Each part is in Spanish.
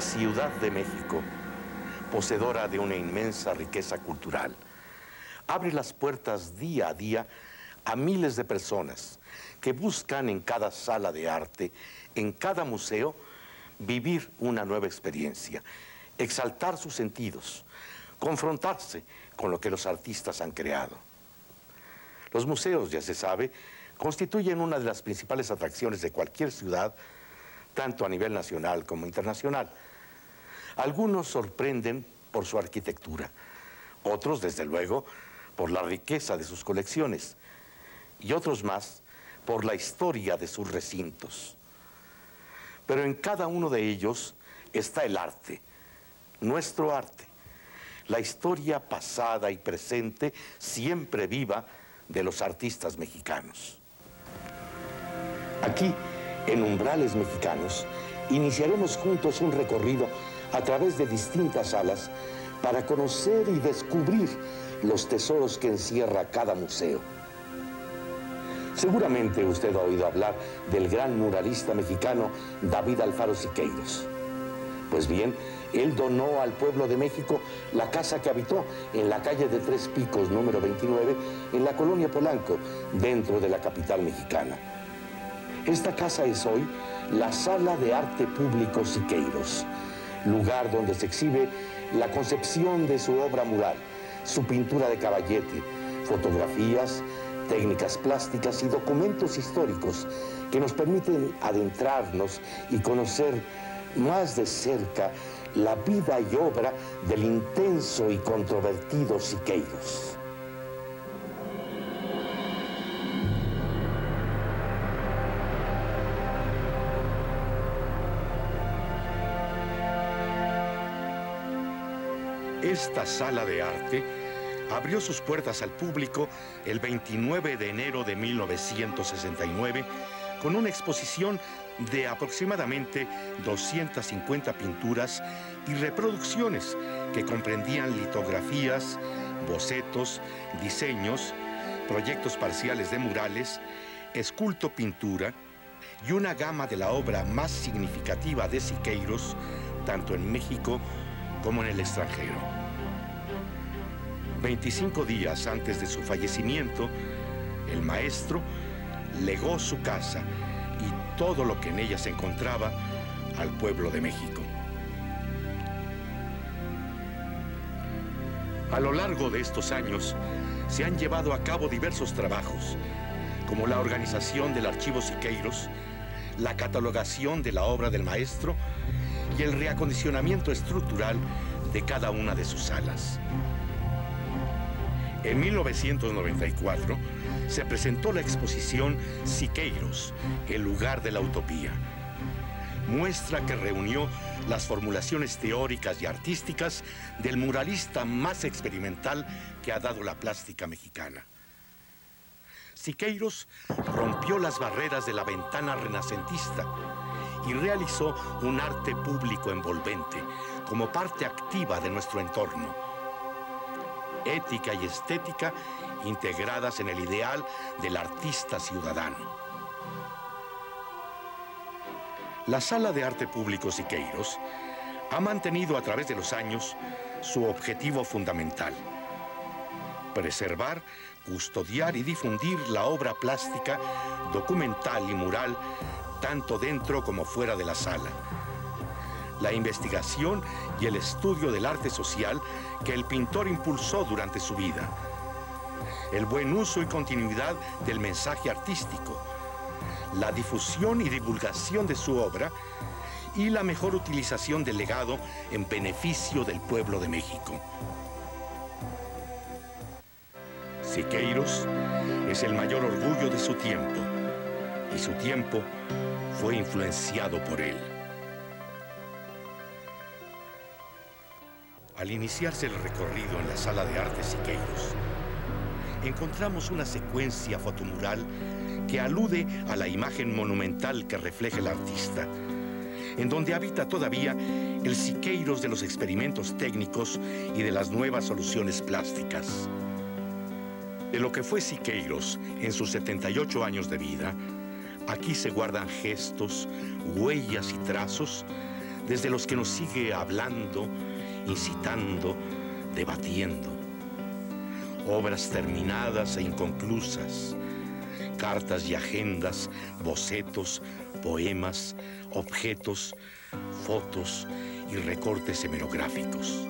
Ciudad de México, poseedora de una inmensa riqueza cultural, abre las puertas día a día a miles de personas que buscan en cada sala de arte, en cada museo, vivir una nueva experiencia, exaltar sus sentidos, confrontarse con lo que los artistas han creado. Los museos, ya se sabe, constituyen una de las principales atracciones de cualquier ciudad, tanto a nivel nacional como internacional. Algunos sorprenden por su arquitectura, otros, desde luego, por la riqueza de sus colecciones, y otros más por la historia de sus recintos. Pero en cada uno de ellos está el arte, nuestro arte, la historia pasada y presente, siempre viva, de los artistas mexicanos. Aquí, en Umbrales Mexicanos, iniciaremos juntos un recorrido a través de distintas salas para conocer y descubrir los tesoros que encierra cada museo. Seguramente usted ha oído hablar del gran muralista mexicano David Alfaro Siqueiros. Pues bien, él donó al pueblo de México la casa que habitó en la calle de Tres Picos número 29 en la colonia Polanco, dentro de la capital mexicana. Esta casa es hoy la Sala de Arte Público Siqueiros, lugar donde se exhibe la concepción de su obra mural, su pintura de caballete, fotografías, técnicas plásticas y documentos históricos que nos permiten adentrarnos y conocer más de cerca la vida y obra del intenso y controvertido Siqueiros. Esta sala de arte abrió sus puertas al público el 29 de enero de 1969 con una exposición de aproximadamente 250 pinturas y reproducciones que comprendían litografías, bocetos, diseños, proyectos parciales de murales, esculto pintura y una gama de la obra más significativa de Siqueiros, tanto en México como en el extranjero. 25 días antes de su fallecimiento, el maestro legó su casa y todo lo que en ella se encontraba al pueblo de México. A lo largo de estos años se han llevado a cabo diversos trabajos, como la organización del Archivo Siqueiros, la catalogación de la obra del maestro y el reacondicionamiento estructural de cada una de sus salas. En 1994 se presentó la exposición Siqueiros, el lugar de la utopía. Muestra que reunió las formulaciones teóricas y artísticas del muralista más experimental que ha dado la plástica mexicana. Siqueiros rompió las barreras de la ventana renacentista y realizó un arte público envolvente como parte activa de nuestro entorno ética y estética integradas en el ideal del artista ciudadano. La Sala de Arte Público Siqueiros ha mantenido a través de los años su objetivo fundamental, preservar, custodiar y difundir la obra plástica, documental y mural, tanto dentro como fuera de la sala la investigación y el estudio del arte social que el pintor impulsó durante su vida, el buen uso y continuidad del mensaje artístico, la difusión y divulgación de su obra y la mejor utilización del legado en beneficio del pueblo de México. Siqueiros es el mayor orgullo de su tiempo y su tiempo fue influenciado por él. Al iniciarse el recorrido en la sala de arte Siqueiros, encontramos una secuencia fotomural que alude a la imagen monumental que refleja el artista, en donde habita todavía el Siqueiros de los experimentos técnicos y de las nuevas soluciones plásticas. De lo que fue Siqueiros en sus 78 años de vida, aquí se guardan gestos, huellas y trazos desde los que nos sigue hablando, incitando, debatiendo. Obras terminadas e inconclusas, cartas y agendas, bocetos, poemas, objetos, fotos y recortes hemerográficos.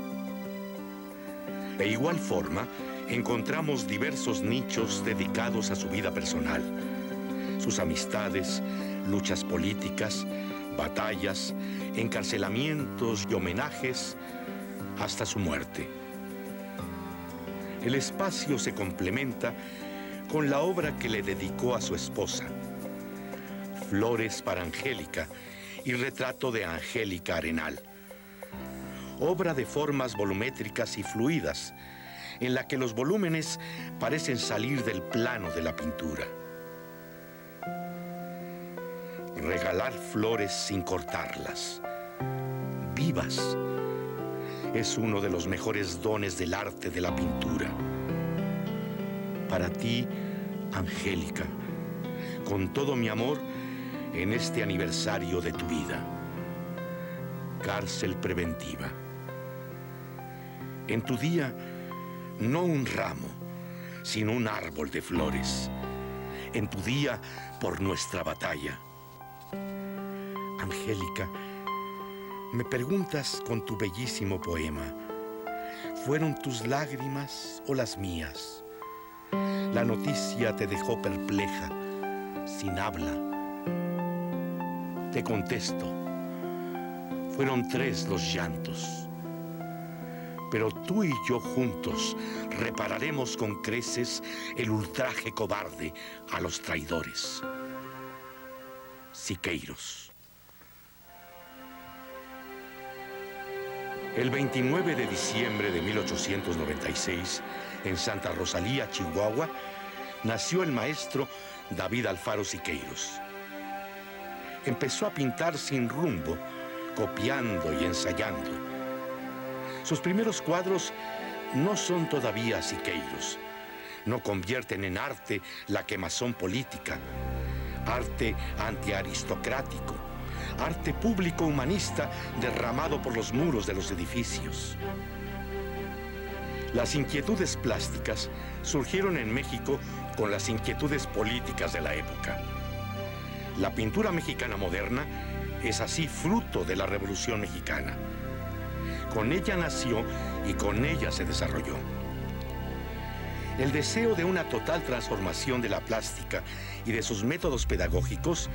De igual forma, encontramos diversos nichos dedicados a su vida personal, sus amistades, luchas políticas, batallas, encarcelamientos y homenajes hasta su muerte. El espacio se complementa con la obra que le dedicó a su esposa, Flores para Angélica y Retrato de Angélica Arenal, obra de formas volumétricas y fluidas, en la que los volúmenes parecen salir del plano de la pintura. Regalar flores sin cortarlas, vivas, es uno de los mejores dones del arte de la pintura. Para ti, Angélica, con todo mi amor en este aniversario de tu vida. Cárcel preventiva. En tu día, no un ramo, sino un árbol de flores. En tu día, por nuestra batalla. Angélica, me preguntas con tu bellísimo poema, ¿fueron tus lágrimas o las mías? La noticia te dejó perpleja, sin habla. Te contesto, fueron tres los llantos. Pero tú y yo juntos repararemos con creces el ultraje cobarde a los traidores. Siqueiros. El 29 de diciembre de 1896, en Santa Rosalía, Chihuahua, nació el maestro David Alfaro Siqueiros. Empezó a pintar sin rumbo, copiando y ensayando. Sus primeros cuadros no son todavía Siqueiros. No convierten en arte la quemazón política, arte antiaristocrático arte público humanista derramado por los muros de los edificios. Las inquietudes plásticas surgieron en México con las inquietudes políticas de la época. La pintura mexicana moderna es así fruto de la Revolución Mexicana. Con ella nació y con ella se desarrolló. El deseo de una total transformación de la plástica y de sus métodos pedagógicos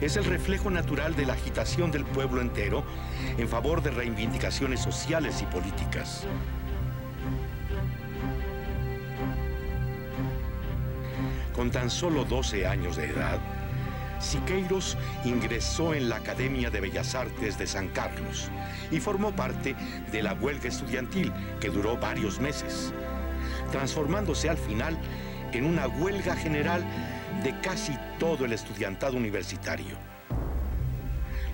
es el reflejo natural de la agitación del pueblo entero en favor de reivindicaciones sociales y políticas. Con tan solo 12 años de edad, Siqueiros ingresó en la Academia de Bellas Artes de San Carlos y formó parte de la huelga estudiantil que duró varios meses transformándose al final en una huelga general de casi todo el estudiantado universitario.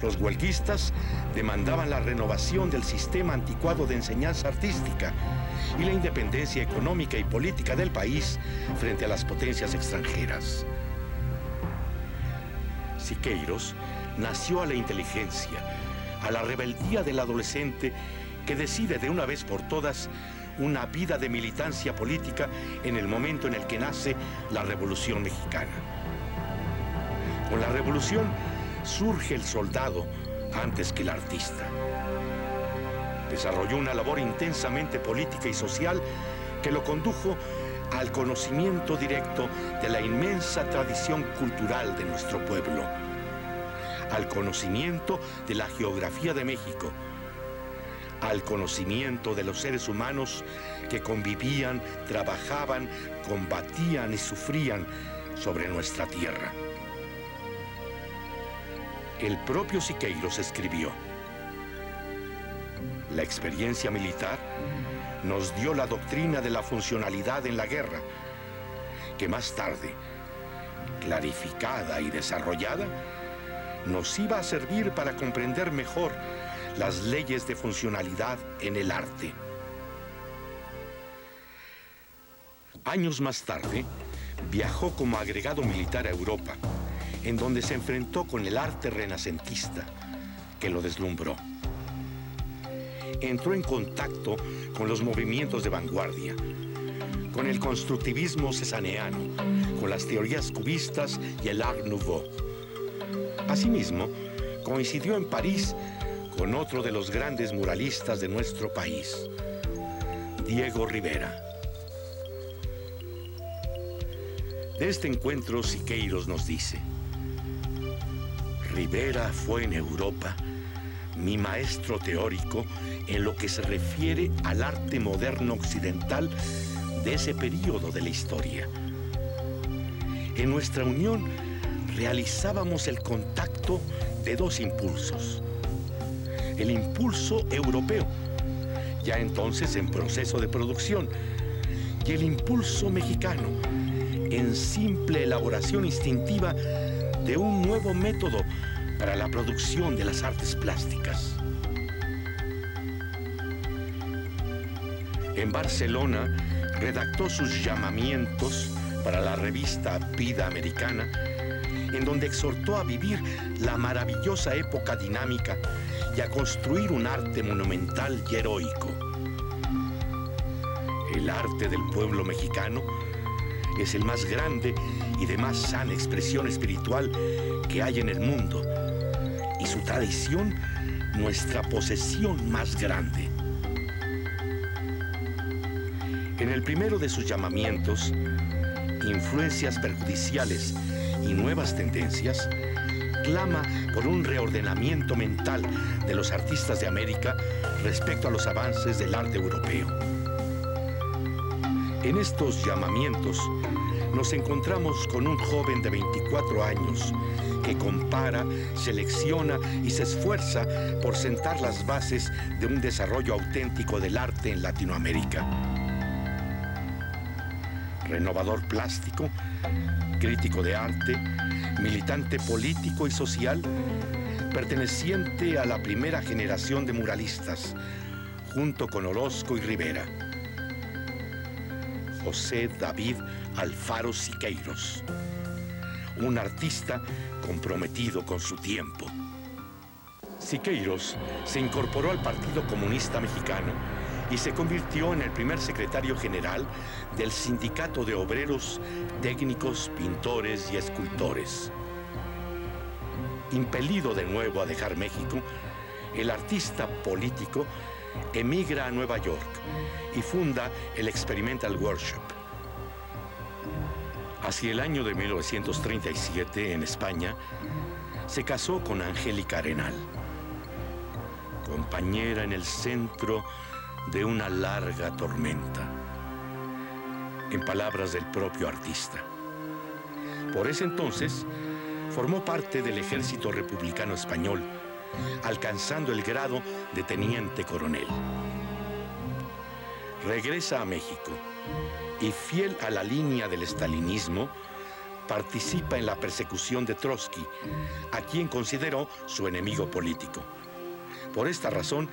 Los huelguistas demandaban la renovación del sistema anticuado de enseñanza artística y la independencia económica y política del país frente a las potencias extranjeras. Siqueiros nació a la inteligencia, a la rebeldía del adolescente que decide de una vez por todas una vida de militancia política en el momento en el que nace la Revolución Mexicana. Con la revolución surge el soldado antes que el artista. Desarrolló una labor intensamente política y social que lo condujo al conocimiento directo de la inmensa tradición cultural de nuestro pueblo, al conocimiento de la geografía de México, al conocimiento de los seres humanos que convivían, trabajaban, combatían y sufrían sobre nuestra tierra. El propio Siqueiros escribió, la experiencia militar nos dio la doctrina de la funcionalidad en la guerra, que más tarde, clarificada y desarrollada, nos iba a servir para comprender mejor las leyes de funcionalidad en el arte. Años más tarde, viajó como agregado militar a Europa, en donde se enfrentó con el arte renacentista, que lo deslumbró. entró en contacto con los movimientos de vanguardia, con el constructivismo cesaneano, con las teorías cubistas y el Art Nouveau. Asimismo, coincidió en París con otro de los grandes muralistas de nuestro país, Diego Rivera. De este encuentro, Siqueiros nos dice, Rivera fue en Europa mi maestro teórico en lo que se refiere al arte moderno occidental de ese periodo de la historia. En nuestra unión realizábamos el contacto de dos impulsos. El impulso europeo, ya entonces en proceso de producción, y el impulso mexicano, en simple elaboración instintiva de un nuevo método para la producción de las artes plásticas. En Barcelona redactó sus llamamientos para la revista Vida Americana, en donde exhortó a vivir la maravillosa época dinámica y a construir un arte monumental y heroico. El arte del pueblo mexicano es el más grande y de más sana expresión espiritual que hay en el mundo, y su tradición nuestra posesión más grande. En el primero de sus llamamientos, Influencias perjudiciales y nuevas tendencias, clama por un reordenamiento mental de los artistas de América respecto a los avances del arte europeo. En estos llamamientos nos encontramos con un joven de 24 años que compara, selecciona y se esfuerza por sentar las bases de un desarrollo auténtico del arte en Latinoamérica. Renovador plástico, crítico de arte, militante político y social, perteneciente a la primera generación de muralistas, junto con Orozco y Rivera. José David Alfaro Siqueiros, un artista comprometido con su tiempo. Siqueiros se incorporó al Partido Comunista Mexicano y se convirtió en el primer secretario general del Sindicato de Obreros, Técnicos, Pintores y Escultores. Impelido de nuevo a dejar México, el artista político emigra a Nueva York y funda el Experimental Workshop. Hacia el año de 1937, en España, se casó con Angélica Arenal, compañera en el centro de una larga tormenta, en palabras del propio artista. Por ese entonces, formó parte del ejército republicano español, alcanzando el grado de teniente coronel. Regresa a México y fiel a la línea del estalinismo, participa en la persecución de Trotsky, a quien consideró su enemigo político. Por esta razón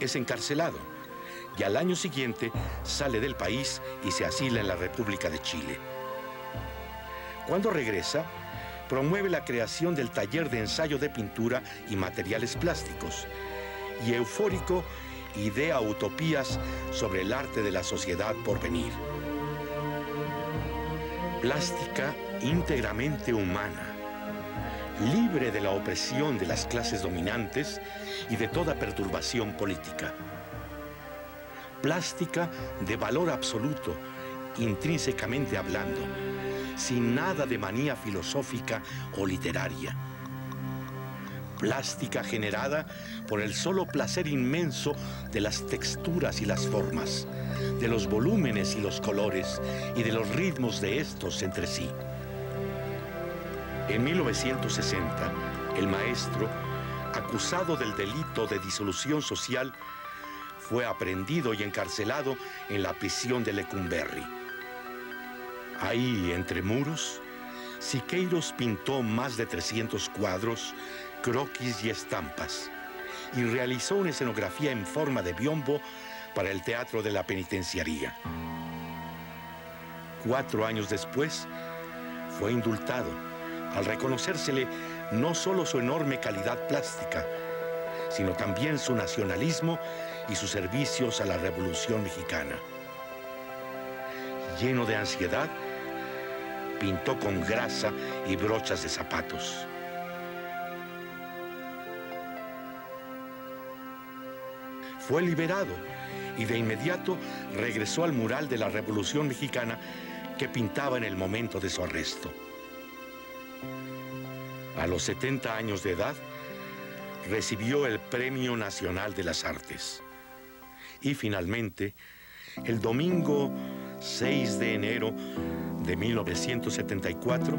es encarcelado y al año siguiente sale del país y se asila en la República de Chile. Cuando regresa, promueve la creación del taller de ensayo de pintura y materiales plásticos y eufórico idea utopías sobre el arte de la sociedad por venir. Plástica íntegramente humana, libre de la opresión de las clases dominantes y de toda perturbación política. Plástica de valor absoluto, intrínsecamente hablando, sin nada de manía filosófica o literaria. Plástica generada por el solo placer inmenso de las texturas y las formas, de los volúmenes y los colores y de los ritmos de estos entre sí. En 1960, el maestro, acusado del delito de disolución social, fue aprendido y encarcelado en la prisión de Lecumberri. Ahí, entre muros, Siqueiros pintó más de 300 cuadros, croquis y estampas, y realizó una escenografía en forma de biombo para el Teatro de la Penitenciaría. Cuatro años después, fue indultado al reconocérsele no solo su enorme calidad plástica, sino también su nacionalismo y sus servicios a la Revolución Mexicana. Lleno de ansiedad, pintó con grasa y brochas de zapatos. Fue liberado y de inmediato regresó al mural de la Revolución Mexicana que pintaba en el momento de su arresto. A los 70 años de edad, recibió el Premio Nacional de las Artes. Y finalmente, el domingo 6 de enero de 1974,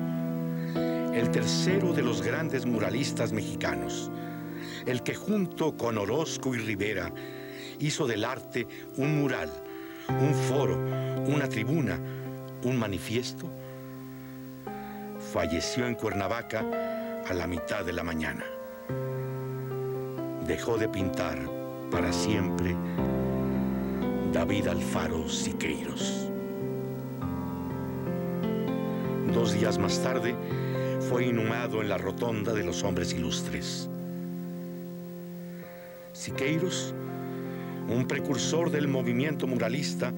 el tercero de los grandes muralistas mexicanos, el que junto con Orozco y Rivera hizo del arte un mural, un foro, una tribuna, un manifiesto, falleció en Cuernavaca a la mitad de la mañana. Dejó de pintar para siempre David Alfaro Siqueiros. Dos días más tarde fue inhumado en la rotonda de los hombres ilustres. Siqueiros un precursor del movimiento muralista,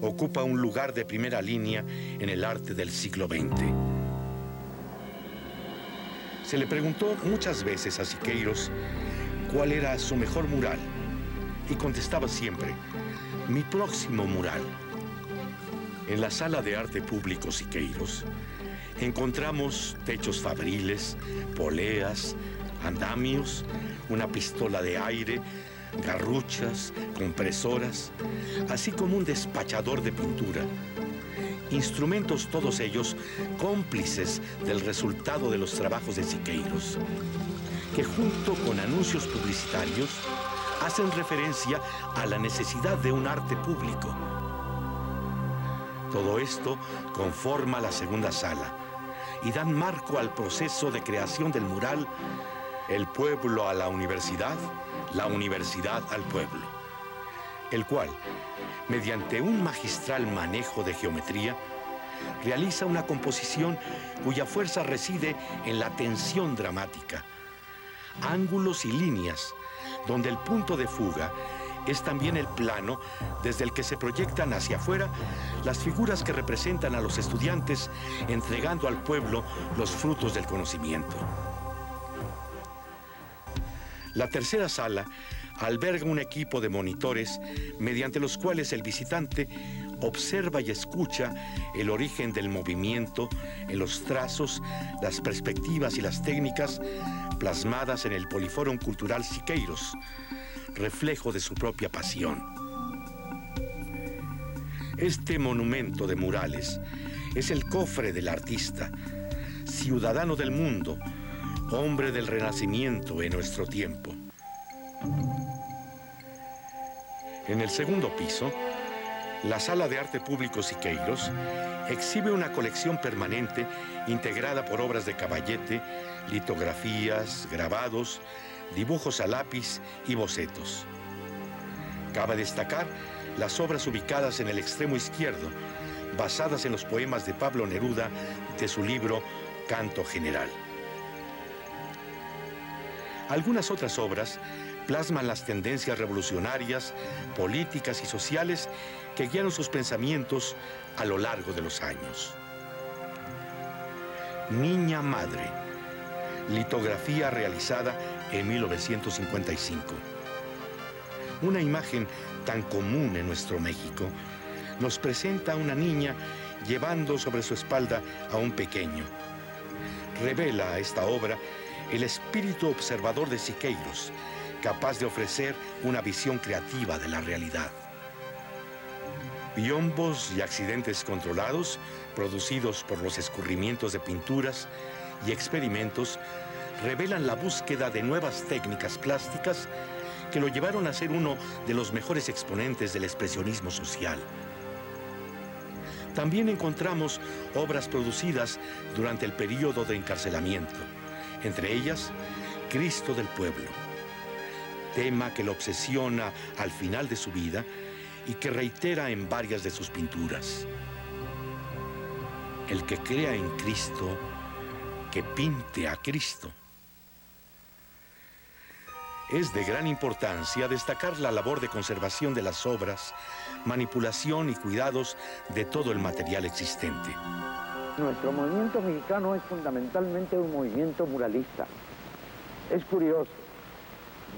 ocupa un lugar de primera línea en el arte del siglo XX. Se le preguntó muchas veces a Siqueiros cuál era su mejor mural y contestaba siempre, mi próximo mural. En la sala de arte público Siqueiros encontramos techos fabriles, poleas, andamios, una pistola de aire, garruchas, compresoras, así como un despachador de pintura. Instrumentos todos ellos cómplices del resultado de los trabajos de Siqueiros, que junto con anuncios publicitarios hacen referencia a la necesidad de un arte público. Todo esto conforma la segunda sala y dan marco al proceso de creación del mural El pueblo a la universidad la universidad al pueblo, el cual, mediante un magistral manejo de geometría, realiza una composición cuya fuerza reside en la tensión dramática, ángulos y líneas, donde el punto de fuga es también el plano desde el que se proyectan hacia afuera las figuras que representan a los estudiantes entregando al pueblo los frutos del conocimiento. La tercera sala alberga un equipo de monitores mediante los cuales el visitante observa y escucha el origen del movimiento en los trazos, las perspectivas y las técnicas plasmadas en el Poliforum Cultural Siqueiros, reflejo de su propia pasión. Este monumento de murales es el cofre del artista, ciudadano del mundo, hombre del renacimiento en nuestro tiempo. En el segundo piso, la Sala de Arte Público Siqueiros exhibe una colección permanente integrada por obras de caballete, litografías, grabados, dibujos a lápiz y bocetos. Cabe destacar las obras ubicadas en el extremo izquierdo, basadas en los poemas de Pablo Neruda de su libro Canto General. Algunas otras obras plasman las tendencias revolucionarias, políticas y sociales que guiaron sus pensamientos a lo largo de los años. Niña Madre, litografía realizada en 1955. Una imagen tan común en nuestro México nos presenta a una niña llevando sobre su espalda a un pequeño. Revela esta obra el espíritu observador de Siqueiros, capaz de ofrecer una visión creativa de la realidad. Biombos y accidentes controlados, producidos por los escurrimientos de pinturas y experimentos, revelan la búsqueda de nuevas técnicas plásticas que lo llevaron a ser uno de los mejores exponentes del expresionismo social. También encontramos obras producidas durante el periodo de encarcelamiento entre ellas Cristo del pueblo, tema que lo obsesiona al final de su vida y que reitera en varias de sus pinturas. El que crea en Cristo, que pinte a Cristo. Es de gran importancia destacar la labor de conservación de las obras, manipulación y cuidados de todo el material existente. Nuestro movimiento mexicano es fundamentalmente un movimiento muralista. Es curioso.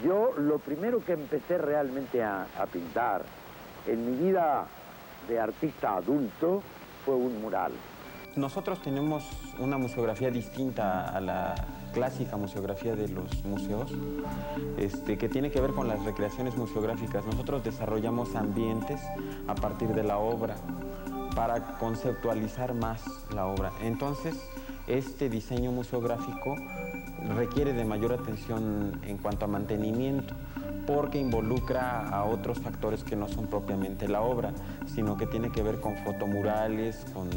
Yo lo primero que empecé realmente a, pintar en mi vida de artista adulto fue un mural. Nosotros tenemos una museografía distinta a la clásica museografía de los museos, este, que tiene que ver con las recreaciones museográficas. Nosotros desarrollamos ambientes a partir de la obra para conceptualizar más la obra. Entonces, este diseño museográfico requiere de mayor atención en cuanto a mantenimiento porque involucra a otros factores que no son propiamente la obra, sino que tiene que ver con fotomurales, con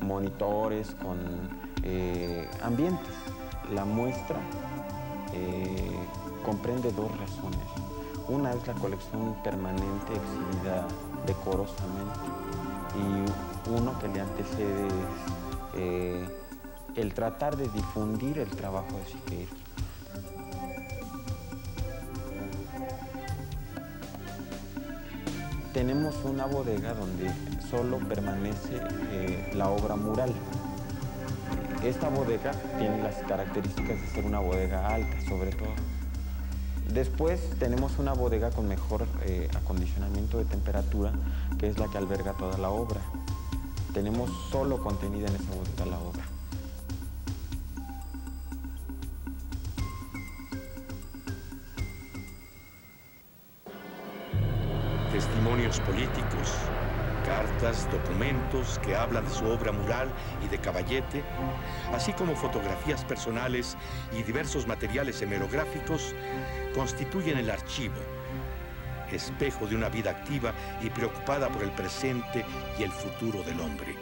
monitores, con eh, ambientes la muestra eh, comprende dos razones. Una es la colección permanente exhibida decorosamente y uno que le antecede eh, el tratar de difundir el trabajo de Siqueiros. Tenemos una bodega donde solo permanece eh, la obra mural. Esta bodega tiene las características de ser una bodega alta, sobre todo. Después tenemos una bodega con mejor eh, acondicionamiento de temperatura, que es la que alberga toda la obra. Tenemos solo contenida en esa bodega la obra. Políticos, cartas, documentos que hablan de su obra mural y de caballete, así como fotografías personales y diversos materiales hemerográficos, constituyen el archivo, espejo de una vida activa y preocupada por el presente y el futuro del hombre.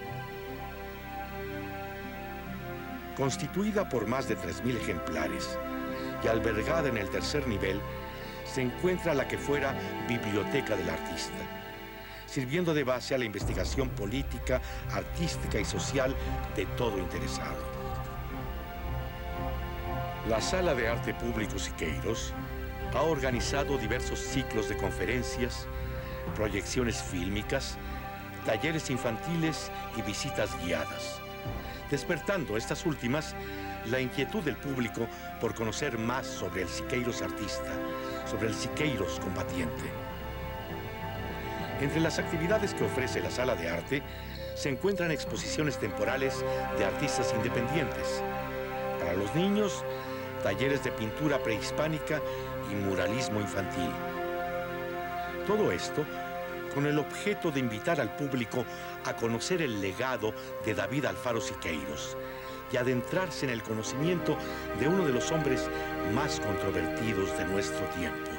Constituida por más de 3.000 ejemplares y albergada en el tercer nivel, se encuentra la que fuera Biblioteca del Artista sirviendo de base a la investigación política, artística y social de todo interesado. La Sala de Arte Público Siqueiros ha organizado diversos ciclos de conferencias, proyecciones fílmicas, talleres infantiles y visitas guiadas, despertando estas últimas la inquietud del público por conocer más sobre el Siqueiros artista, sobre el Siqueiros combatiente. Entre las actividades que ofrece la sala de arte se encuentran exposiciones temporales de artistas independientes. Para los niños, talleres de pintura prehispánica y muralismo infantil. Todo esto con el objeto de invitar al público a conocer el legado de David Alfaro Siqueiros y adentrarse en el conocimiento de uno de los hombres más controvertidos de nuestro tiempo.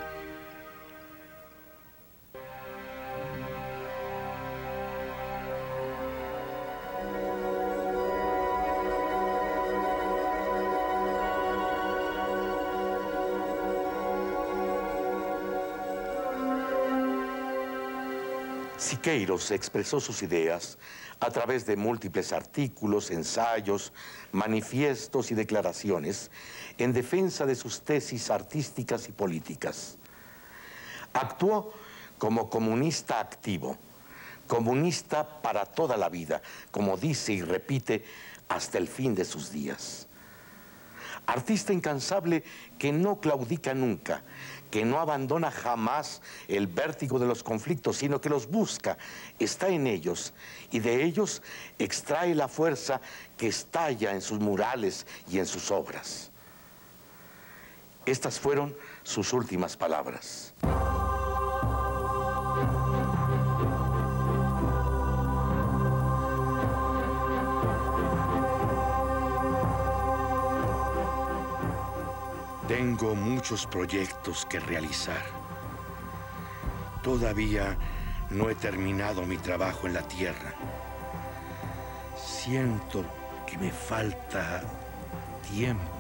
Siqueiros expresó sus ideas a través de múltiples artículos, ensayos, manifiestos y declaraciones en defensa de sus tesis artísticas y políticas. Actuó como comunista activo, comunista para toda la vida, como dice y repite hasta el fin de sus días. Artista incansable que no claudica nunca, que no abandona jamás el vértigo de los conflictos, sino que los busca, está en ellos y de ellos extrae la fuerza que estalla en sus murales y en sus obras. Estas fueron sus últimas palabras. Tengo muchos proyectos que realizar. Todavía no he terminado mi trabajo en la tierra. Siento que me falta tiempo.